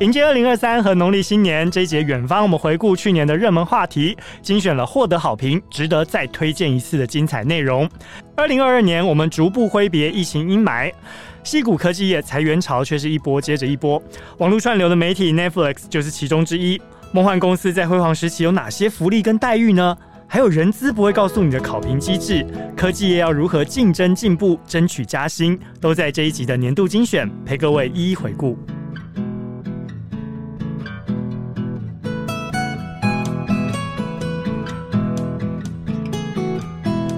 迎接二零二三和农历新年这一节远方，我们回顾去年的热门话题，精选了获得好评、值得再推荐一次的精彩内容。二零二二年，我们逐步挥别疫情阴霾，矽谷科技业裁员潮却是一波接着一波。网络串流的媒体 Netflix 就是其中之一。梦幻公司在辉煌时期有哪些福利跟待遇呢？还有人资不会告诉你的考评机制，科技业要如何竞争进步、争取加薪，都在这一集的年度精选陪各位一一回顾。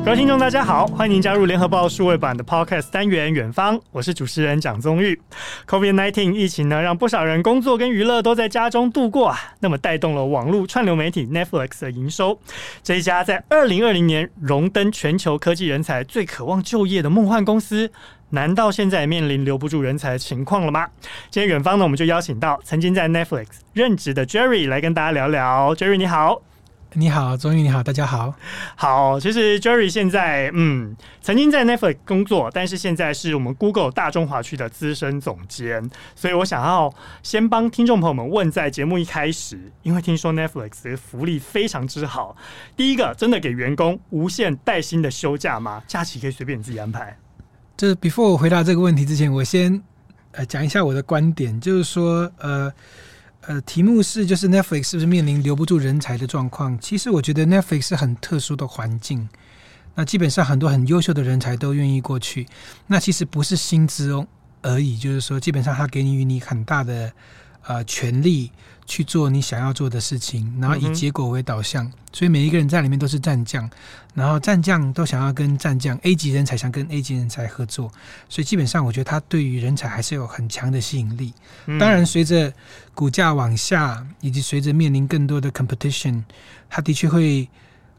各位听众，大家好，欢迎您加入联合报数位版的 Podcast 单元《远方》，我是主持人蒋宗玉。COVID-19 疫情呢，让不少人工作跟娱乐都在家中度过啊，那么带动了网络串流媒体 Netflix 的营收。这一家在二零二零年荣登全球科技人才最渴望就业的梦幻公司，难道现在面临留不住人才的情况了吗？今天远方呢，我们就邀请到曾经在 Netflix 任职的 Jerry 来跟大家聊聊。Jerry 你好。你好，钟宇你好，大家好。好，其实 Jerry 现在嗯，曾经在 Netflix 工作，但是现在是我们 Google 大中华区的资深总监。所以我想要先帮听众朋友们问，在节目一开始，因为听说 Netflix 的福利非常之好，第一个真的给员工无限带薪的休假吗？假期可以随便你自己安排。就是 before 我回答这个问题之前，我先呃讲一下我的观点，就是说呃。呃，题目是就是 Netflix 是不是面临留不住人才的状况？其实我觉得 Netflix 是很特殊的环境，那基本上很多很优秀的人才都愿意过去。那其实不是薪资哦而已，就是说基本上他给予你很大的呃权利。去做你想要做的事情，然后以结果为导向，嗯、所以每一个人在里面都是战将，然后战将都想要跟战将 A 级人才想跟 A 级人才合作，所以基本上我觉得他对于人才还是有很强的吸引力。嗯、当然，随着股价往下，以及随着面临更多的 competition，他的确会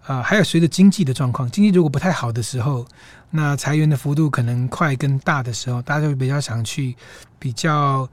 啊、呃，还有随着经济的状况，经济如果不太好的时候，那裁员的幅度可能快跟大的时候，大家就会比较想去比较。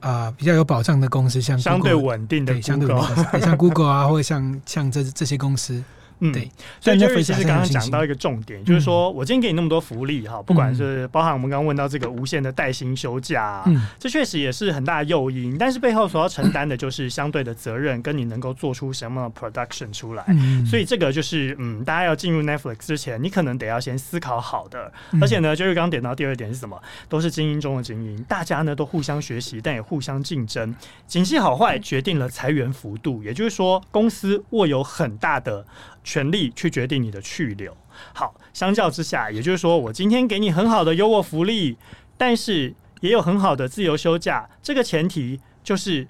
啊、呃，比较有保障的公司，像 Google, 相对稳定的 Google，相对稳定，像 Google 啊，或者像像这这些公司。嗯，对，所以 Jerry 其实刚刚讲到一个重点，就是说我今天给你那么多福利哈，不管是包含我们刚刚问到这个无限的带薪休假，嗯，这确实也是很大的诱因，但是背后所要承担的就是相对的责任，跟你能够做出什么 production 出来，所以这个就是嗯，大家要进入 Netflix 之前，你可能得要先思考好的，而且呢，就是刚刚点到第二点是什么，都是精英中的精英，大家呢都互相学习，但也互相竞争，景气好坏决定了裁员幅度，也就是说公司握有很大的。权力去决定你的去留。好，相较之下，也就是说，我今天给你很好的优渥福利，但是也有很好的自由休假。这个前提就是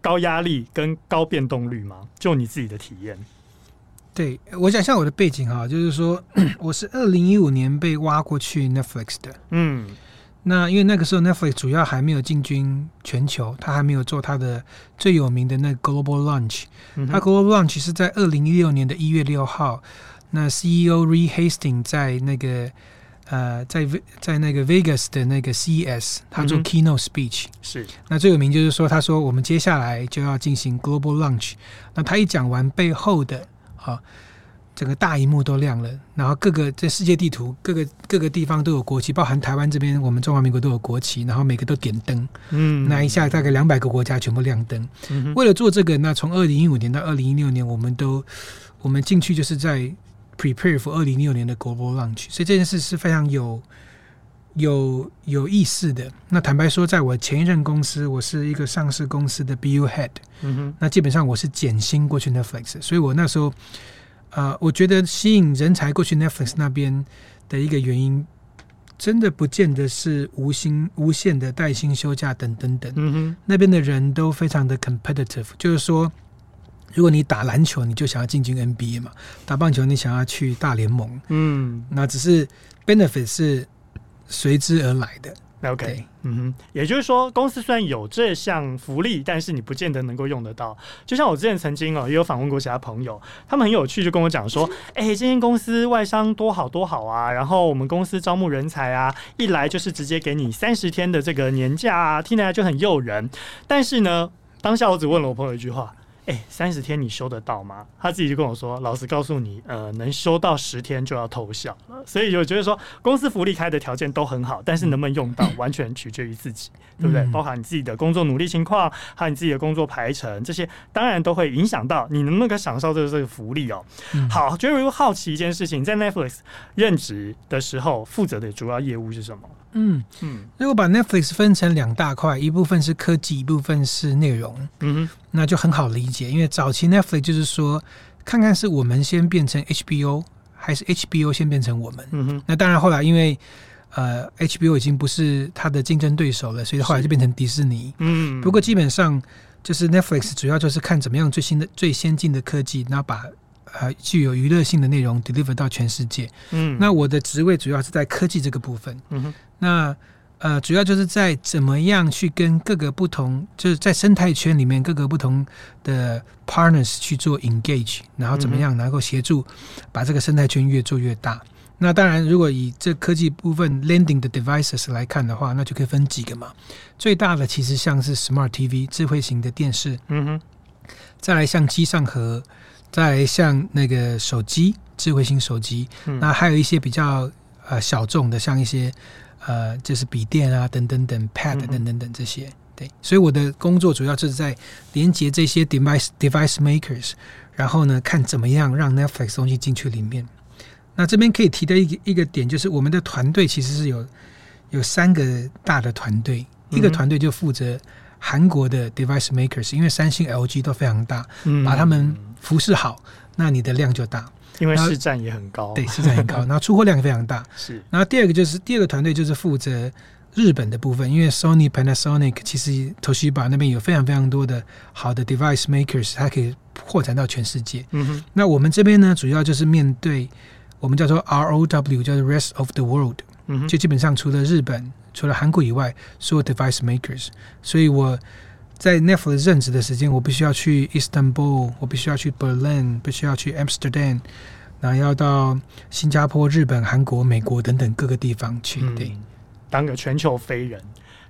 高压力跟高变动率吗？就你自己的体验。对，我讲一下我的背景哈，就是说，我是二零一五年被挖过去 Netflix 的。嗯。那因为那个时候 Netflix 主要还没有进军全球，它还没有做它的最有名的那个 Global Launch。嗯、哼他 Global Launch 是在二零一六年的一月六号，那 CEO Reed Hastings 在那个呃在在那个 Vegas 的那个 CES，他做 Keynote Speech、嗯。是。那最有名就是说，他说我们接下来就要进行 Global Launch。那他一讲完背后的啊。整个大荧幕都亮了，然后各个在世界地图各个各个地方都有国旗，包含台湾这边，我们中华民国都有国旗，然后每个都点灯，嗯，那一下大概两百个国家全部亮灯。嗯、为了做这个，那从二零一五年到二零一六年，我们都我们进去就是在 prepare for 二零一六年的 global launch，所以这件事是非常有有有意思的。那坦白说，在我前一任公司，我是一个上市公司的 BU head，嗯哼，那基本上我是减薪过去 Netflix，所以我那时候。啊、呃，我觉得吸引人才过去 Netflix 那边的一个原因，真的不见得是无薪无限的带薪休假等等等。嗯哼，那边的人都非常的 competitive，就是说，如果你打篮球，你就想要进军 NBA 嘛；打棒球，你想要去大联盟。嗯，那只是 benefit 是随之而来的。OK，嗯哼，也就是说，公司虽然有这项福利，但是你不见得能够用得到。就像我之前曾经哦，也有访问过其他朋友，他们很有趣，就跟我讲说：“哎、欸，这间公司外商多好多好啊，然后我们公司招募人才啊，一来就是直接给你三十天的这个年假啊，听起来就很诱人。但是呢，当下我只问了我朋友一句话：哎，三十天你修得到吗？他自己就跟我说，老实告诉你，呃，能修到十天就要偷笑了。所以我觉得说，公司福利开的条件都很好，但是能不能用到，完全取决于自己，对不对？包含你自己的工作努力情况，还有你自己的工作排程，这些当然都会影响到你能不能享受这个这个福利哦。好，Jerry 好奇一件事情，在 Netflix 任职的时候，负责的主要业务是什么？嗯嗯，如果把 Netflix 分成两大块，一部分是科技，一部分是内容，嗯哼，那就很好理解。因为早期 Netflix 就是说，看看是我们先变成 HBO，还是 HBO 先变成我们。嗯哼，那当然后来因为呃 HBO 已经不是它的竞争对手了，所以后来就变成迪士尼。嗯，不过基本上就是 Netflix 主要就是看怎么样最新的、最先进的科技，然后把。呃，具有娱乐性的内容 deliver 到全世界。嗯，那我的职位主要是在科技这个部分。嗯哼，那呃，主要就是在怎么样去跟各个不同，就是在生态圈里面各个不同的 partners 去做 engage，然后怎么样能够协助把这个生态圈越做越大。嗯、那当然，如果以这科技部分 landing 的 devices 来看的话，那就可以分几个嘛。最大的其实像是 smart TV 智慧型的电视。嗯哼，再来像机上盒。再来像那个手机，智慧型手机，嗯、那还有一些比较呃小众的，像一些呃就是笔电啊等等等 Pad 等等等这些，对，所以我的工作主要就是在连接这些 device device makers，然后呢看怎么样让 Netflix 东西进去里面。那这边可以提的一个一个点就是，我们的团队其实是有有三个大的团队，嗯、一个团队就负责韩国的 device makers，因为三星、LG 都非常大，嗯、把他们。服饰好，那你的量就大，因为市占也很高。对，市占很高，然后出货量也非常大。是，然后第二个就是第二个团队就是负责日本的部分，因为 Sony、Panasonic 其实 Toshiba 那边有非常非常多的好的 device makers，它可以扩展到全世界。嗯哼，那我们这边呢，主要就是面对我们叫做 ROW，叫做 Rest of the World，嗯哼，就基本上除了日本、除了韩国以外，所有 device makers，所以我。在 Netflix 任职的时间，我必须要去 Istanbul，我必须要去 Berlin，必须要去 Amsterdam，然后要到新加坡、日本、韩国、美国等等各个地方去，对，当个全球飞人。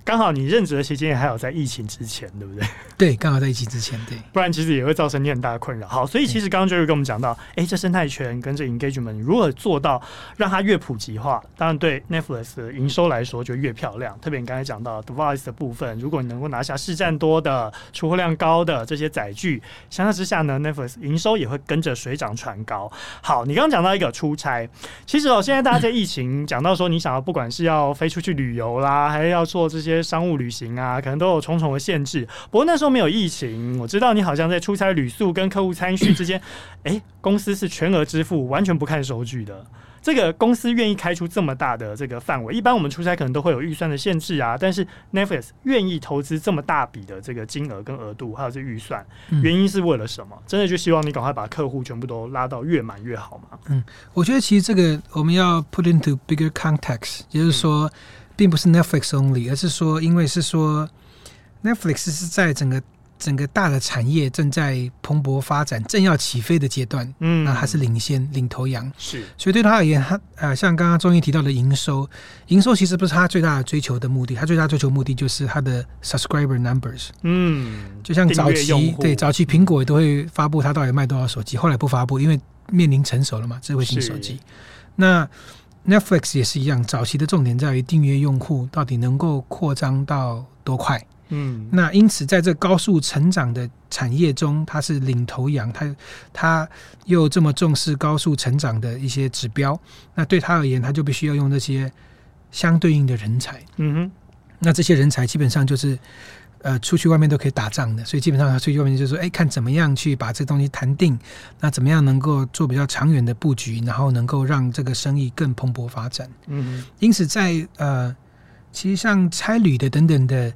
刚好你任职的期间还有在疫情之前，对不对？对，刚好在疫情之前，对，不然其实也会造成你很大的困扰。好，所以其实刚刚 Jerry 跟我们讲到，哎、欸，这生态圈跟这 engagement 如何做到让它越普及化，当然对 Netflix 的营收来说就越漂亮。特别你刚才讲到 device 的部分，如果你能够拿下市占多的、出货量高的这些载具，相较之下呢，Netflix 营收也会跟着水涨船高。好，你刚刚讲到一个出差，其实哦，现在大家在疫情讲到说，你想要不管是要飞出去旅游啦，还是要做这些。商务旅行啊，可能都有重重的限制。不过那时候没有疫情，我知道你好像在出差旅宿跟客户餐叙之间，哎、欸，公司是全额支付，完全不看收据的。这个公司愿意开出这么大的这个范围，一般我们出差可能都会有预算的限制啊。但是 Netflix 愿意投资这么大笔的这个金额跟额度，还有这预算，原因是为了什么？真的就希望你赶快把客户全部都拉到越满越好吗？嗯，我觉得其实这个我们要 put into bigger context，就是说。并不是 Netflix only，而是说，因为是说 Netflix 是在整个整个大的产业正在蓬勃发展、正要起飞的阶段，嗯，那还是领先领头羊，是。所以对他而言，他呃，像刚刚中医提到的营收，营收其实不是他最大的追求的目的，他最大追求目的就是他的 subscriber numbers，嗯，就像早期对早期苹果也都会发布它到底卖多少手机，后来不发布，因为面临成熟了嘛，智慧型手机，那。Netflix 也是一样，早期的重点在于订阅用户到底能够扩张到多快。嗯，那因此在这高速成长的产业中，它是领头羊，它它又这么重视高速成长的一些指标，那对他而言，他就必须要用这些相对应的人才。嗯哼，那这些人才基本上就是。呃，出去外面都可以打仗的，所以基本上他出去外面就是说，哎，看怎么样去把这东西谈定，那怎么样能够做比较长远的布局，然后能够让这个生意更蓬勃发展。嗯，因此在呃，其实像差旅的等等的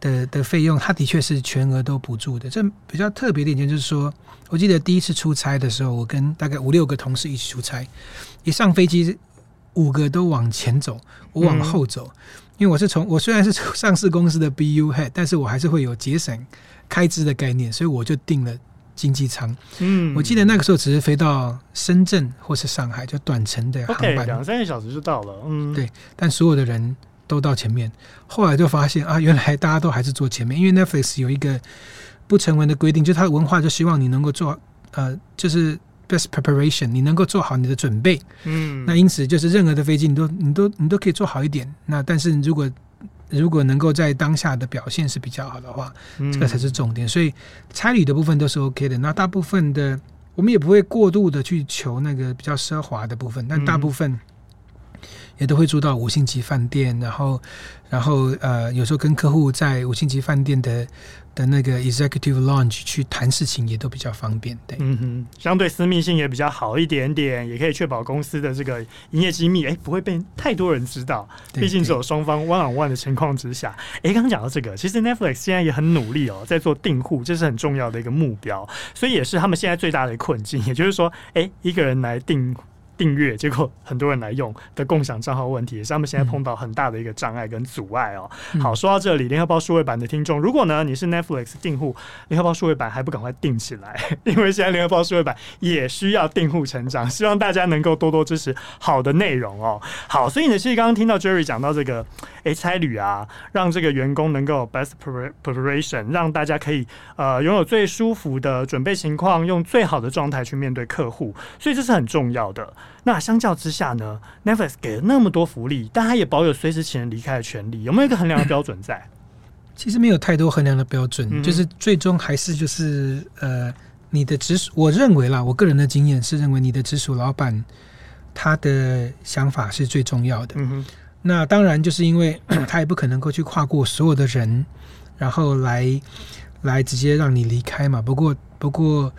的的费用，它的确是全额都补助的。这比较特别的一点就是说，我记得第一次出差的时候，我跟大概五六个同事一起出差，一上飞机，五个都往前走，我往后走。嗯因为我是从我虽然是上市公司的 BU head，但是我还是会有节省开支的概念，所以我就订了经济舱。嗯，我记得那个时候只是飞到深圳或是上海，就短程的航班，两三个小时就到了。嗯，对。但所有的人都到前面，后来就发现 啊，原来大家都还是坐前面，因为 Netflix 有一个不成文的规定，就它的文化就希望你能够做呃，就是 best preparation，你能够做好你的准备。嗯，那因此就是任何的飞机你都你都你都可以做好一点。那但是如果如果能够在当下的表现是比较好的话，这个才是重点。所以差旅的部分都是 OK 的。那大部分的我们也不会过度的去求那个比较奢华的部分，但大部分。也都会住到五星级饭店，然后，然后呃，有时候跟客户在五星级饭店的的那个 executive lounge 去谈事情，也都比较方便。对，嗯哼，相对私密性也比较好一点点，也可以确保公司的这个营业机密，哎，不会被太多人知道。毕竟只有双方 one on one 的情况之下，哎，刚刚讲到这个，其实 Netflix 现在也很努力哦，在做订户，这是很重要的一个目标，所以也是他们现在最大的困境。也就是说，哎，一个人来订。订阅，结果很多人来用的共享账号问题，也是他们现在碰到很大的一个障碍跟阻碍哦。嗯、好，说到这里，联合报数位版的听众，如果呢你是 Netflix 订户，联合报数位版还不赶快订起来，因为现在联合报数位版也需要订户成长，希望大家能够多多支持好的内容哦。好，所以呢，其实刚刚听到 Jerry 讲到这个，诶，差旅啊，让这个员工能够 best preparation，让大家可以呃拥有最舒服的准备情况，用最好的状态去面对客户，所以这是很重要的。那相较之下呢，Netflix 给了那么多福利，但他也保有随时请人离开的权利，有没有一个衡量的标准在？其实没有太多衡量的标准，嗯、就是最终还是就是呃，你的直属，我认为啦，我个人的经验是认为你的直属老板他的想法是最重要的。嗯哼，那当然就是因为 他也不可能够去跨过所有的人，然后来来直接让你离开嘛。不过不过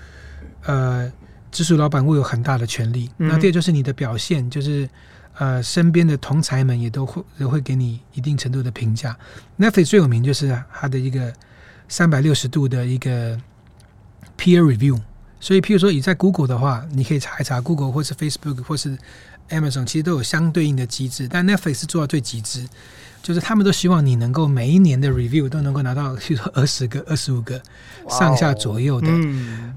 呃。直属老板会有很大的权力，那第二就是你的表现，就是呃，身边的同才们也都会都会给你一定程度的评价。Netflix 最有名就是它的一个三百六十度的一个 peer review，所以譬如说你在 Google 的话，你可以查一查 Google 或是 Facebook 或是 Amazon，其实都有相对应的机制，但 Netflix 是做到最极致。就是他们都希望你能够每一年的 review 都能够拿到，比如说二十个、二十五个上下左右的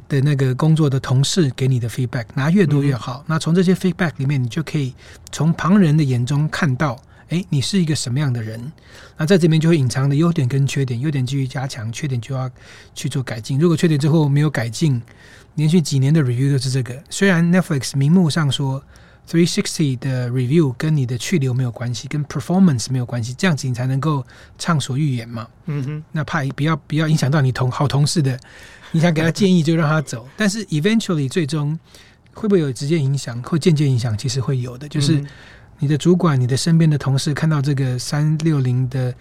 的那个工作的同事给你的 feedback，拿越多越好。那从这些 feedback 里面，你就可以从旁人的眼中看到，哎，你是一个什么样的人。那在这边就会隐藏的优点跟缺点，优点继续加强，缺点就要去做改进。如果缺点之后没有改进，连续几年的 review 都是这个。虽然 Netflix 明目上说。Three sixty 的 review 跟你的去留没有关系，跟 performance 没有关系，这样子你才能够畅所欲言嘛。嗯哼，那怕不要不要影响到你同好同事的，你想给他建议就让他走，但是 eventually 最终会不会有直接影响，或间接影响？其实会有的，就是你的主管、你的身边的同事看到这个三六零的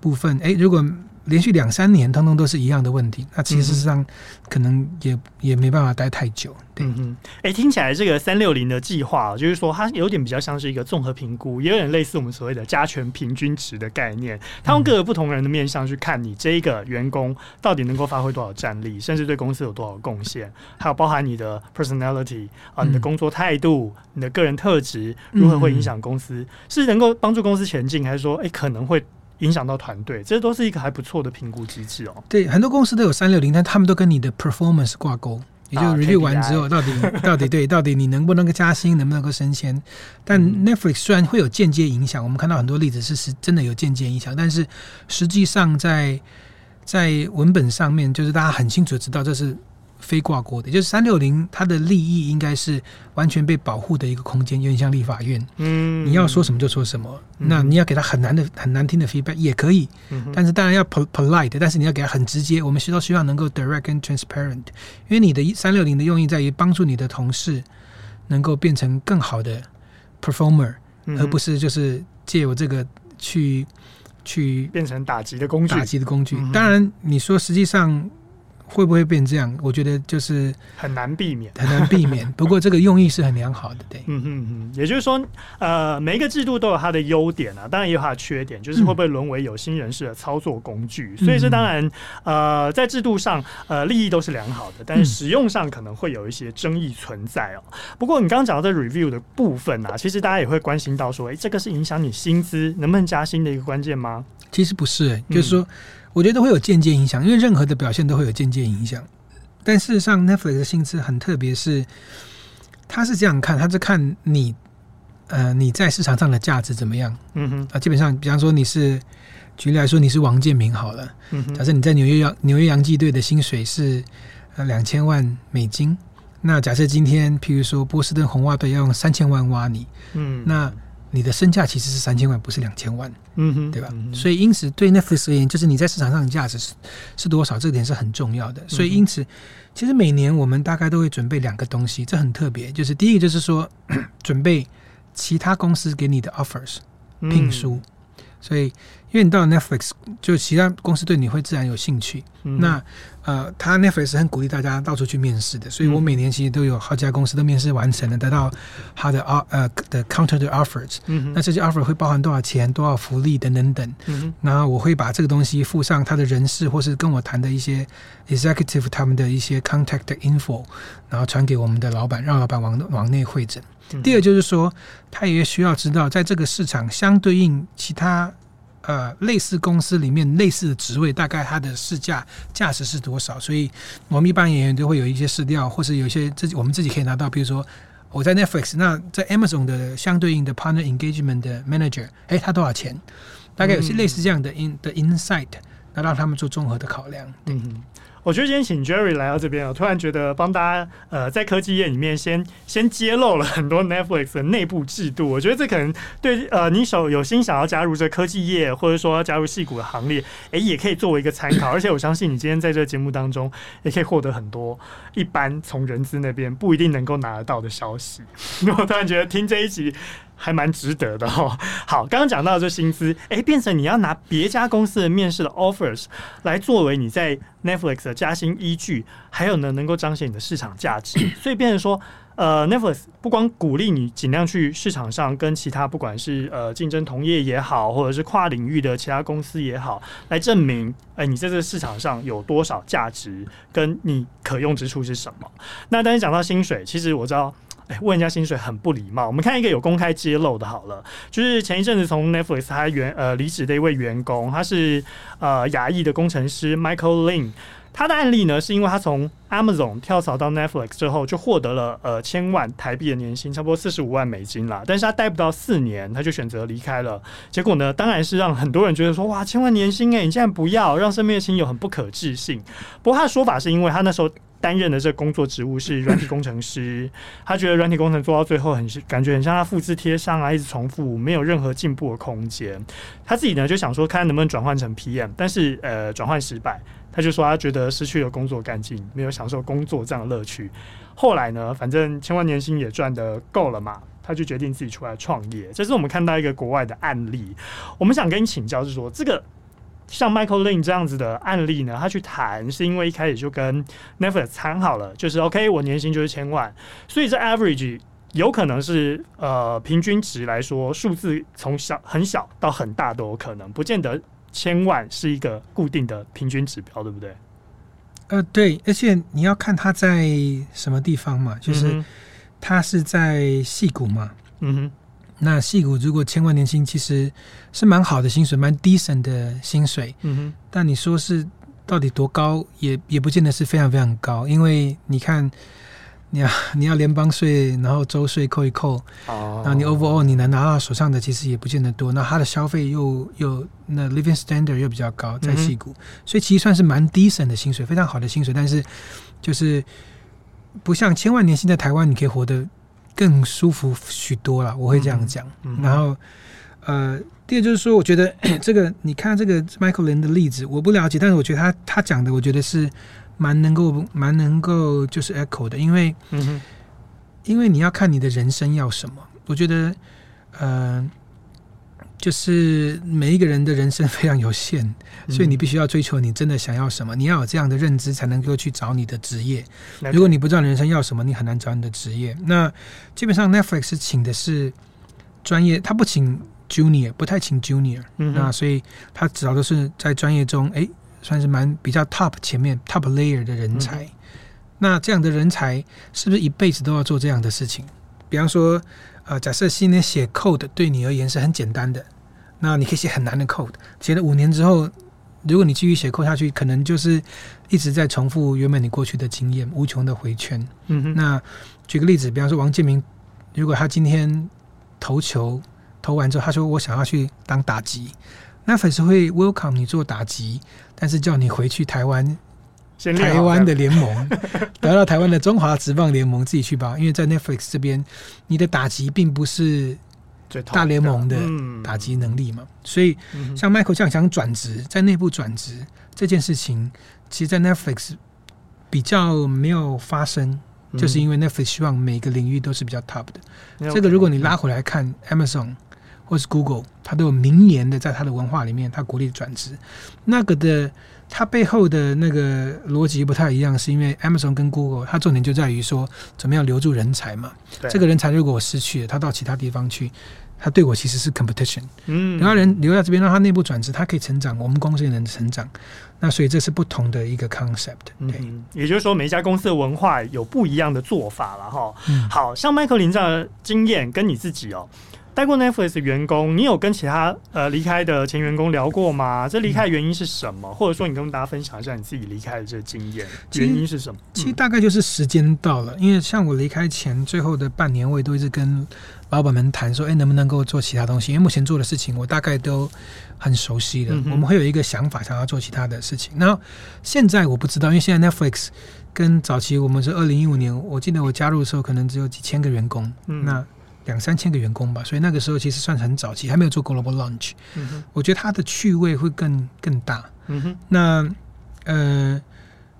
部分，诶，如果。连续两三年，通通都是一样的问题。那其实上可能也也没办法待太久。对，嗯哼，哎、欸，听起来这个三六零的计划，就是说它有点比较像是一个综合评估，也有点类似我们所谓的加权平均值的概念。它用各个不同人的面向去看你这一个员工到底能够发挥多少战力，甚至对公司有多少贡献，还有包含你的 personality 啊，你的工作态度、你的个人特质如何会影响公司，是能够帮助公司前进，还是说，哎、欸，可能会？影响到团队，这都是一个还不错的评估机制哦。对，很多公司都有三六零，但他们都跟你的 performance 挂钩，也就 review 完之后，到底到底对，到底你能不能够加薪，能不能够升迁？但 Netflix 虽然会有间接影响，我们看到很多例子是是真的有间接影响，但是实际上在在文本上面，就是大家很清楚知道这是。非挂钩的，就是三六零，它的利益应该是完全被保护的一个空间，有点像立法院。嗯，你要说什么就说什么，嗯、那你要给他很难的、很难听的 feedback 也可以，嗯、但是当然要 polite，但是你要给他很直接。我们需要希望能够 direct and transparent，因为你的三六零的用意在于帮助你的同事能够变成更好的 performer，、嗯、而不是就是借由这个去去变成打击的工具。打击的工具，嗯、当然你说实际上。会不会变这样？我觉得就是很难避免，很难避免。不过这个用意是很良好的，对。嗯嗯嗯，也就是说，呃，每一个制度都有它的优点啊，当然也有它的缺点，就是会不会沦为有心人士的操作工具。嗯、所以这当然，呃，在制度上，呃，利益都是良好的，但是使用上可能会有一些争议存在哦。不过你刚刚讲到这 review 的部分啊，其实大家也会关心到说，哎，这个是影响你薪资能不能加薪的一个关键吗？其实不是、欸，就是说。嗯我觉得会有间接影响，因为任何的表现都会有间接影响。但事实上，Netflix 的薪资很特别，是他是这样看，他是看你呃你在市场上的价值怎么样？嗯哼，啊，基本上，比方说你是举例来说，你是王建民好了，嗯哼，假设你在纽约洋纽约洋基队的薪水是呃两千万美金，那假设今天譬如说波士顿红袜队要用三千万挖你，嗯，那。你的身价其实是三千万，不是两千万，嗯哼，对吧？嗯、所以因此对 Netflix 而言，就是你在市场上的价值是是多少，这点是很重要的。所以因此，其实每年我们大概都会准备两个东西，这很特别。就是第一个就是说，准备其他公司给你的 offers 聘书，嗯、所以。因为你到了 Netflix，就其他公司对你会自然有兴趣。嗯、那呃，他 Netflix 是很鼓励大家到处去面试的，所以我每年其实都有好几家公司都面试完成了，得到他的 o 呃的 counter 的 offers。嗯。那这些 offer 会包含多少钱、多少福利等等等。嗯哼。然后我会把这个东西附上他的人事或是跟我谈的一些 executive 他们的一些 contact info，然后传给我们的老板，让老板往往内会诊。第二就是说，他也需要知道在这个市场相对应其他。呃，类似公司里面类似的职位，大概它的市价价值是多少？所以我们一般演员都会有一些市调，或是有一些自己我们自己可以拿到。比如说我在 Netflix，那在 Amazon 的相对应的 Partner Engagement 的 Manager，哎，他多少钱？大概有些类似这样的 in 的 insight，那让他们做综合的考量。嗯。我觉得今天请 Jerry 来到这边，我突然觉得帮大家呃在科技业里面先先揭露了很多 Netflix 的内部制度。我觉得这可能对呃你手有心想要加入这科技业，或者说要加入矽谷的行列，诶、也可以作为一个参考。而且我相信你今天在这个节目当中，也可以获得很多一般从人资那边不一定能够拿得到的消息。我突然觉得听这一集。还蛮值得的哦。好，刚刚讲到这薪资，哎，变成你要拿别家公司的面试的 offers 来作为你在 Netflix 的加薪依据，还有呢，能够彰显你的市场价值。所以变成说，呃，Netflix 不光鼓励你尽量去市场上跟其他不管是呃竞争同业也好，或者是跨领域的其他公司也好，来证明，哎，你在这个市场上有多少价值，跟你可用之处是什么。那但是讲到薪水，其实我知道。哎，问人家薪水很不礼貌。我们看一个有公开揭露的，好了，就是前一阵子从 Netflix 他原呃离职的一位员工，他是呃亚裔的工程师 Michael Lin。他的案例呢，是因为他从 Amazon 跳槽到 Netflix 之后，就获得了呃千万台币的年薪，差不多四十五万美金啦。但是他待不到四年，他就选择离开了。结果呢，当然是让很多人觉得说，哇，千万年薪诶，你竟然不要，让身边的亲友很不可置信。不过他的说法是因为他那时候。担任的这个工作职务是 软体工程师，他觉得软体工程做到最后很感觉很像他复制贴上啊，一直重复，没有任何进步的空间。他自己呢就想说，看能不能转换成 PM，但是呃转换失败，他就说他觉得失去了工作干劲，没有享受工作这样的乐趣。后来呢，反正千万年薪也赚得够了嘛，他就决定自己出来创业。这是我们看到一个国外的案例。我们想跟你请教，是说这个。像 Michael Lin 这样子的案例呢，他去谈是因为一开始就跟 Netflix 谈好了，就是 OK，我年薪就是千万，所以这 average 有可能是呃平均值来说，数字从小很小到很大都有可能，不见得千万是一个固定的平均指标，对不对？呃，对，而且你要看他在什么地方嘛，就是他是在戏谷嘛，嗯哼。那戏骨如果千万年薪，其实是蛮好的薪水，蛮 decent 的薪水。嗯哼。但你说是到底多高，也也不见得是非常非常高，因为你看，你要你要联邦税，然后州税扣一扣，哦，然后你 overall 你能拿到手上的其实也不见得多。那他的消费又又那 living standard 又比较高，在戏骨，嗯、所以其实算是蛮 decent 的薪水，非常好的薪水。但是就是不像千万年薪在台湾，你可以活得。更舒服许多了，我会这样讲。嗯嗯、然后，呃，第二就是说，我觉得 这个你看这个 Michael Lin 的例子，我不了解，但是我觉得他他讲的，我觉得是蛮能够蛮能够就是 echo 的，因为，嗯、因为你要看你的人生要什么，我觉得，呃。就是每一个人的人生非常有限，所以你必须要追求你真的想要什么。你要有这样的认知，才能够去找你的职业。如果你不知道人生要什么，你很难找你的职业。那基本上 Netflix 请的是专业，他不请 Junior，不太请 Junior。嗯。那所以他找的是在专业中，哎，算是蛮比较 top 前面 top layer 的人才。嗯。那这样的人才是不是一辈子都要做这样的事情？比方说。呃，假设今天写 code 对你而言是很简单的，那你可以写很难的 code。写了五年之后，如果你继续写 code 下去，可能就是一直在重复原本你过去的经验，无穷的回圈。嗯哼。那举个例子，比方说王建民，如果他今天投球投完之后，他说我想要去当打击，Netflix 会 welcome 你做打击，但是叫你回去台湾。台湾的联盟，得到台湾的中华职棒联盟自己去吧，因为在 Netflix 这边，你的打击并不是大联盟的打击能力嘛，所以像 Michael 这样想转职，在内部转职这件事情，其实，在 Netflix 比较没有发生，就是因为 Netflix 希望每个领域都是比较 top 的。这个如果你拉回来看 Amazon 或是 Google，它都有明年的在它的文化里面，它鼓励转职，那个的。它背后的那个逻辑不太一样，是因为 Amazon 跟 Google，它重点就在于说怎么样留住人才嘛。这个人才如果我失去了，他到其他地方去，他对我其实是 competition。嗯，然后人留在这边，让他内部转职，他可以成长，我们公司也能成长。那所以这是不同的一个 concept。对，嗯，也就是说每一家公司的文化有不一样的做法了哈。嗯，好像 Michael 林这样的经验跟你自己哦。带过 Netflix 的员工，你有跟其他呃离开的前员工聊过吗？这离开的原因是什么？嗯、或者说，你跟大家分享一下你自己离开的这个经验，原因是什么？其实大概就是时间到了，因为像我离开前最后的半年，我也都一直跟老板们谈说，哎，能不能够做其他东西？因为目前做的事情我大概都很熟悉的，嗯、我们会有一个想法，想要做其他的事情。然后现在我不知道，因为现在 Netflix 跟早期我们是二零一五年，我记得我加入的时候可能只有几千个员工，嗯、那。两三千个员工吧，所以那个时候其实算是很早期，还没有做 global launch。嗯，我觉得它的趣味会更更大。嗯哼，那呃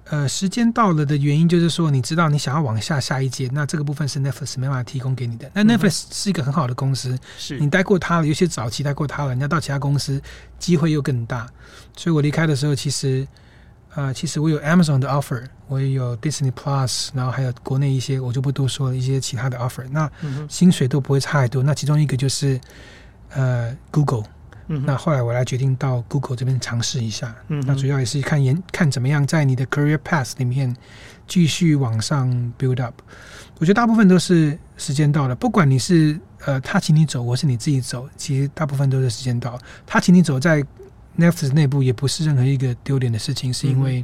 呃，时间到了的原因就是说，你知道你想要往下下一阶，那这个部分是 Netflix 没办法提供给你的。那 Netflix 是一个很好的公司，是你待过它了，有些早期待过它了，你要到其他公司，机会又更大。所以我离开的时候，其实。啊、呃，其实我有 Amazon 的 offer，我也有 Disney Plus，然后还有国内一些，我就不多说了一些其他的 offer。那薪水都不会差太多。那其中一个就是呃 Google，嗯，那后来我来决定到 Google 这边尝试一下。嗯，那主要也是看研看怎么样在你的 career path 里面继续往上 build up。我觉得大部分都是时间到了，不管你是呃他请你走，我是你自己走，其实大部分都是时间到。他请你走在。Netflix 内部也不是任何一个丢脸的事情，是因为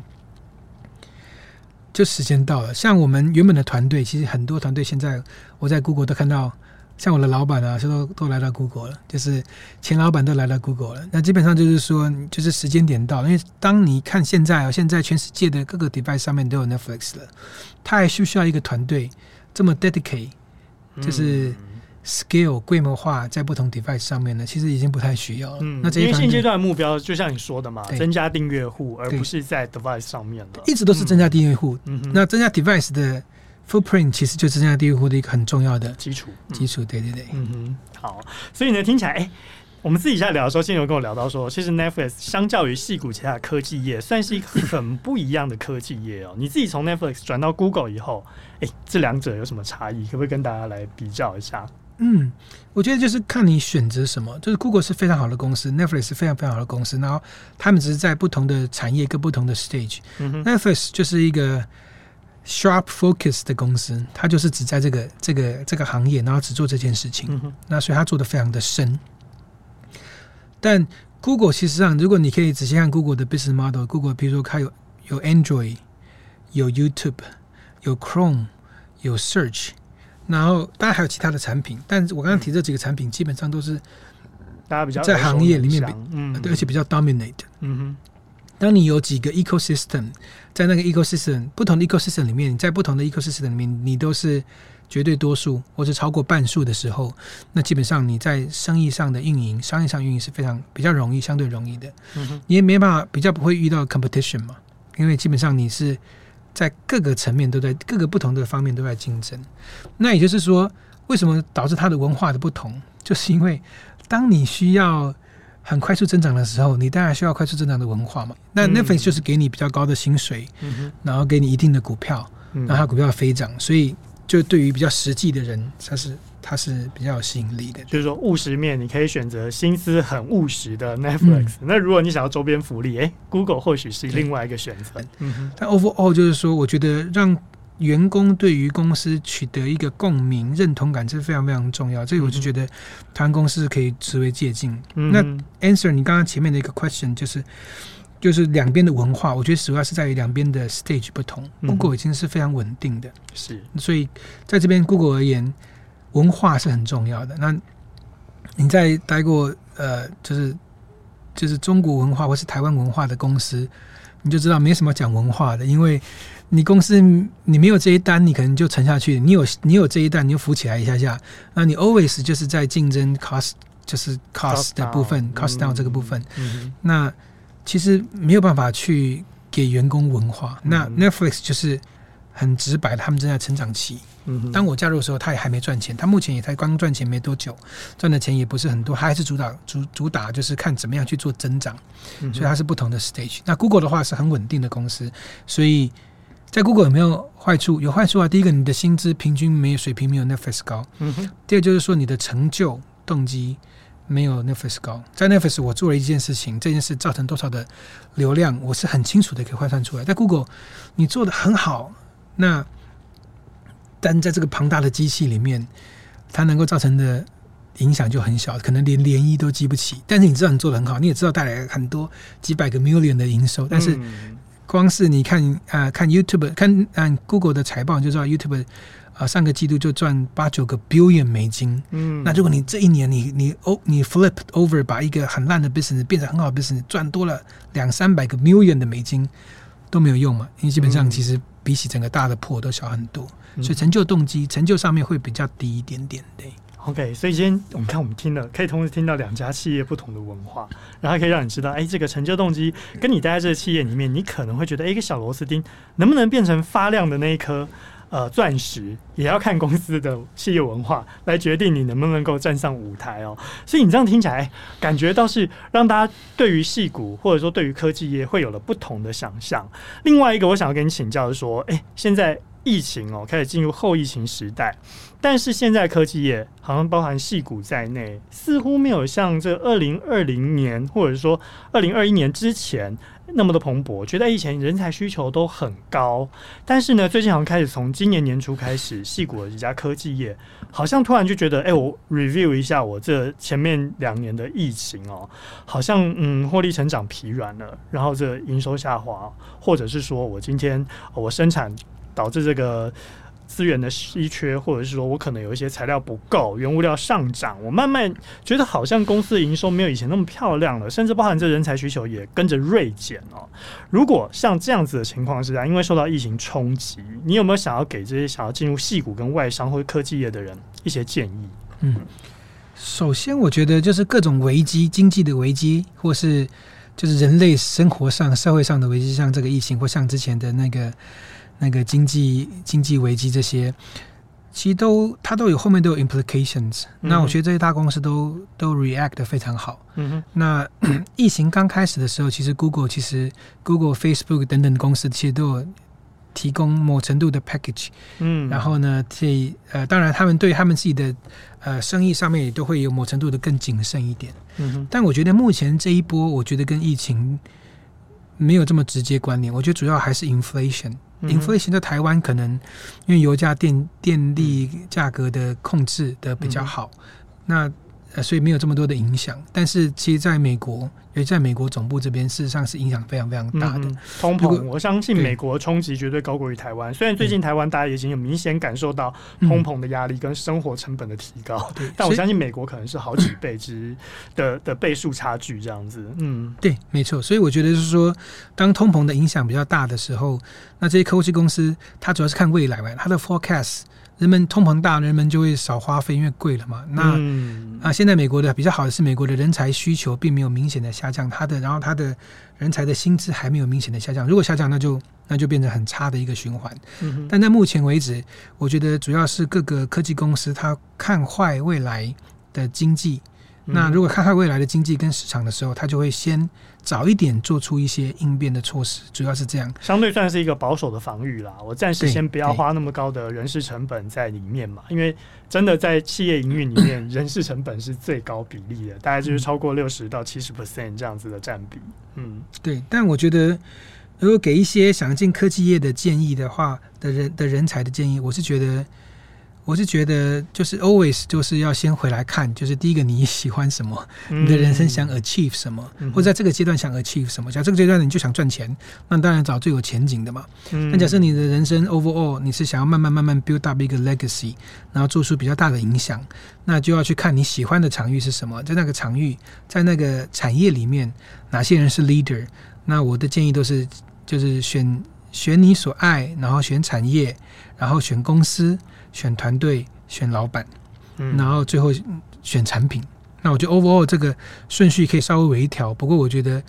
就时间到了。像我们原本的团队，其实很多团队现在我在 Google 都看到，像我的老板啊，都都来到 Google 了，就是前老板都来到 Google 了。那基本上就是说，就是时间点到。因为当你看现在啊，现在全世界的各个 device 上面都有 Netflix 了，他还需不需要一个团队这么 dedicate？就是。Scale 规模化在不同 device 上面呢，其实已经不太需要了。嗯，那这因为现阶段的目标就像你说的嘛，增加订阅户，而不是在 device 上面了。一直都是增加订阅户。嗯哼，那增加 device 的 footprint 其实就增加订阅户的一个很重要的基础。基础，对对对。嗯哼，好。所以呢，听起来，哎、欸，我们自己在聊的时候，现在有跟我聊到说，其实 Netflix 相较于矽谷其他的科技业，算是一个很不一样的科技业哦。你自己从 Netflix 转到 Google 以后，哎、欸，这两者有什么差异？可不可以跟大家来比较一下？嗯，我觉得就是看你选择什么。就是 Google 是非常好的公司，Netflix 是非常非常好的公司。然后他们只是在不同的产业跟不同的 stage。嗯。Netflix 就是一个 sharp focus 的公司，它就是只在这个这个这个行业，然后只做这件事情。嗯。那所以它做的非常的深。但 Google 其实上，如果你可以仔细看 Google 的 business model，Google 比如说它有有 Android，有 YouTube，有 Chrome，有 Search。然后当然还有其他的产品，但是我刚刚提这几个产品基本上都是大家比较在行业里面比，嗯，对，而且比较 dominate。嗯哼，当你有几个 ecosystem，在那个 ecosystem 不同的 ecosystem 里面，在不同的 ecosystem 里面，你都是绝对多数或者超过半数的时候，那基本上你在生意上的运营、商业上运营是非常比较容易，相对容易的。嗯哼，你也没办法比较不会遇到 competition 嘛，因为基本上你是。在各个层面都在各个不同的方面都在竞争，那也就是说，为什么导致它的文化的不同？就是因为当你需要很快速增长的时候，你当然需要快速增长的文化嘛。那 Netflix 就是给你比较高的薪水，嗯、然后给你一定的股票，然后它股票飞涨，所以就对于比较实际的人，他是。它是比较有吸引力的，就是说务实面，你可以选择心思很务实的 Netflix。嗯、那如果你想要周边福利，哎、欸，Google 或许是另外一个选择。嗯哼，但 overall 就是说，我觉得让员工对于公司取得一个共鸣、认同感，这是非常非常重要。这个我就觉得台湾公司可以值为借鉴。嗯、那 Answer 你刚刚前面的一个 question 就是，就是两边的文化，我觉得主要是在于两边的 stage 不同。嗯、Google 已经是非常稳定的，是，所以在这边 Google 而言。文化是很重要的。那你在待过呃，就是就是中国文化或是台湾文化的公司，你就知道没什么讲文化的，因为你公司你没有这一单，你可能就沉下去；你有你有这一单，你就浮起来一下下。那你 always 就是在竞争 cost，就是 cost 的部分，cost down 这个部分。嗯、那其实没有办法去给员工文化。嗯、那 Netflix 就是很直白的，他们正在成长期。当我加入的时候，他也还没赚钱，他目前也才刚赚钱没多久，赚的钱也不是很多，他还是主打主主打就是看怎么样去做增长，所以它是不同的 stage。那 Google 的话是很稳定的公司，所以在 Google 有没有坏处？有坏处啊！第一个，你的薪资平均没有水平没有 Netflix 高；第二就是说你的成就动机没有 Netflix 高。在 Netflix 我做了一件事情，这件事造成多少的流量，我是很清楚的可以换算出来。在 Google 你做的很好，那但在这个庞大的机器里面，它能够造成的影响就很小，可能连涟漪都激不起。但是你知道你做的很好，你也知道带来很多几百个 million 的营收。但是光是你看啊、呃，看 YouTube，看按 Google 的财报就知道 YouTube 啊、呃，上个季度就赚八九个 billion 美金。嗯，那如果你这一年你你哦你 flip over 把一个很烂的 business 变成很好的 business，赚多了两三百个 million 的美金都没有用嘛？因为基本上其实比起整个大的破都小很多。所以成就动机，成就上面会比较低一点点，对。OK，所以今天我们看，我们听了，可以同时听到两家企业不同的文化，然后可以让你知道，哎，这个成就动机跟你待在这个企业里面，你可能会觉得，哎，一个小螺丝钉能不能变成发亮的那一颗呃钻石，也要看公司的企业文化来决定你能不能够站上舞台哦。所以你这样听起来，感觉倒是让大家对于戏骨或者说对于科技业会有了不同的想象。另外一个，我想要跟你请教的是说，哎，现在。疫情哦，开始进入后疫情时代，但是现在科技业好像包含戏股在内，似乎没有像这二零二零年或者说二零二一年之前那么的蓬勃。觉得以前人才需求都很高，但是呢，最近好像开始从今年年初开始，戏股的几家科技业好像突然就觉得，哎、我 review 一下我这前面两年的疫情哦，好像嗯获利成长疲软了，然后这营收下滑，或者是说我今天我生产。导致这个资源的稀缺，或者是说我可能有一些材料不够，原物料上涨，我慢慢觉得好像公司的营收没有以前那么漂亮了，甚至包含这人才需求也跟着锐减哦。如果像这样子的情况之下，因为受到疫情冲击，你有没有想要给这些想要进入矽谷跟外商或科技业的人一些建议？嗯，首先我觉得就是各种危机，经济的危机，或是就是人类生活上、社会上的危机，像这个疫情，或像之前的那个。那个经济经济危机这些，其实都它都有后面都有 implications。嗯、那我觉得这些大公司都都 react 得非常好。嗯哼。那 疫情刚开始的时候，其实 Google 其实 Google、Facebook 等等的公司其实都有提供某程度的 package。嗯。然后呢，这呃，当然他们对他们自己的呃生意上面也都会有某程度的更谨慎一点。嗯哼。但我觉得目前这一波，我觉得跟疫情没有这么直接关联。我觉得主要还是 inflation。Inflation 在台湾可能因为油价、电电力价格的控制的比较好，那呃所以没有这么多的影响。但是其实在美国，尤其在美国总部这边，事实上是影响非常非常大的。嗯、通膨，我相信美国冲击绝对高过于台湾。虽然最近台湾大家已经有明显感受到通膨的压力跟生活成本的提高，嗯、但我相信美国可能是好几倍之的的倍数差距这样子。嗯，对，没错。所以我觉得就是说，当通膨的影响比较大的时候，那这些科技公司它主要是看未来嘛，它的 forecast。人们通膨大，人们就会少花费，因为贵了嘛。那、嗯、啊，现在美国的比较好的是，美国的人才需求并没有明显的下降，它的然后它的人才的薪资还没有明显的下降。如果下降，那就那就变成很差的一个循环。嗯、但在目前为止，我觉得主要是各个科技公司它看坏未来的经济。那如果看看未来的经济跟市场的时候，他就会先早一点做出一些应变的措施，主要是这样。相对算是一个保守的防御啦。我暂时先不要花那么高的人事成本在里面嘛，因为真的在企业营运里面，人事成本是最高比例的，大概就是超过六十到七十 percent 这样子的占比。嗯，对。但我觉得，如果给一些想进科技业的建议的话，的人的人才的建议，我是觉得。我是觉得就是 always 就是要先回来看，就是第一个你喜欢什么，你的人生想 achieve 什么，或者在这个阶段想 achieve 什么。假如这个阶段你就想赚钱，那当然找最有前景的嘛。那假设你的人生 overall 你是想要慢慢慢慢 build up 一个 legacy，然后做出比较大的影响，那就要去看你喜欢的场域是什么，在那个场域，在那个产业里面，哪些人是 leader。那我的建议都是，就是选选你所爱，然后选产业，然后选公司。选团队，选老板，然后最后选产品。那我觉得 overall 这个顺序可以稍微微调。不过我觉得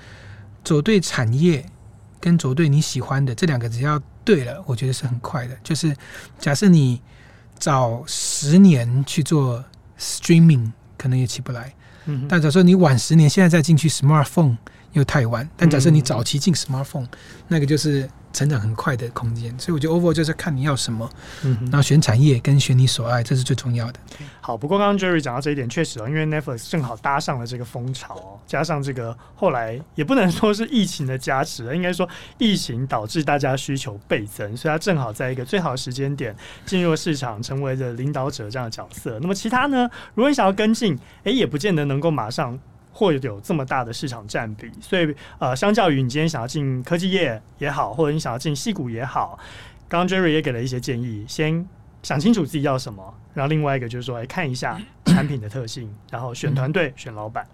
走对产业跟走对你喜欢的这两个只要对了，我觉得是很快的。就是假设你早十年去做 streaming，可能也起不来。但假设你晚十年，现在再进去 smartphone 又太晚。但假设你早期进 smartphone，那个就是。成长很快的空间，所以我觉得 overall 就是看你要什么，嗯，然后选产业跟选你所爱，这是最重要的。好，不过刚刚 Jerry 讲到这一点，确实哦，因为 Netflix 正好搭上了这个风潮，加上这个后来也不能说是疫情的加持，应该说疫情导致大家需求倍增，所以它正好在一个最好的时间点进入市场，成为了领导者这样的角色。那么其他呢？如果你想要跟进，诶，也不见得能够马上。或者有这么大的市场占比，所以呃，相较于你今天想要进科技业也好，或者你想要进戏股也好，刚刚 Jerry 也给了一些建议，先想清楚自己要什么，然后另外一个就是说，来看一下产品的特性，然后选团队、选老板，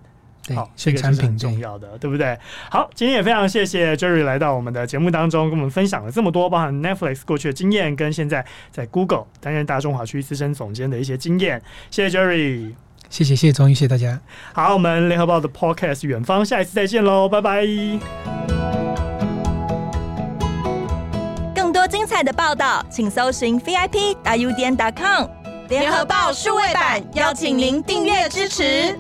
好，这个是很重要的，对不对？好，今天也非常谢谢 Jerry 来到我们的节目当中，跟我们分享了这么多，包含 Netflix 过去的经验，跟现在在 Google 担任大中华区资深总监的一些经验，谢谢 Jerry。谢谢谢谢钟玉，谢谢大家。好，我们联合报的 Podcast 远方，下一次再见喽，拜拜。更多精彩的报道，请搜寻 VIP 大 U 点 com 联合报数位版，邀请您订阅支持。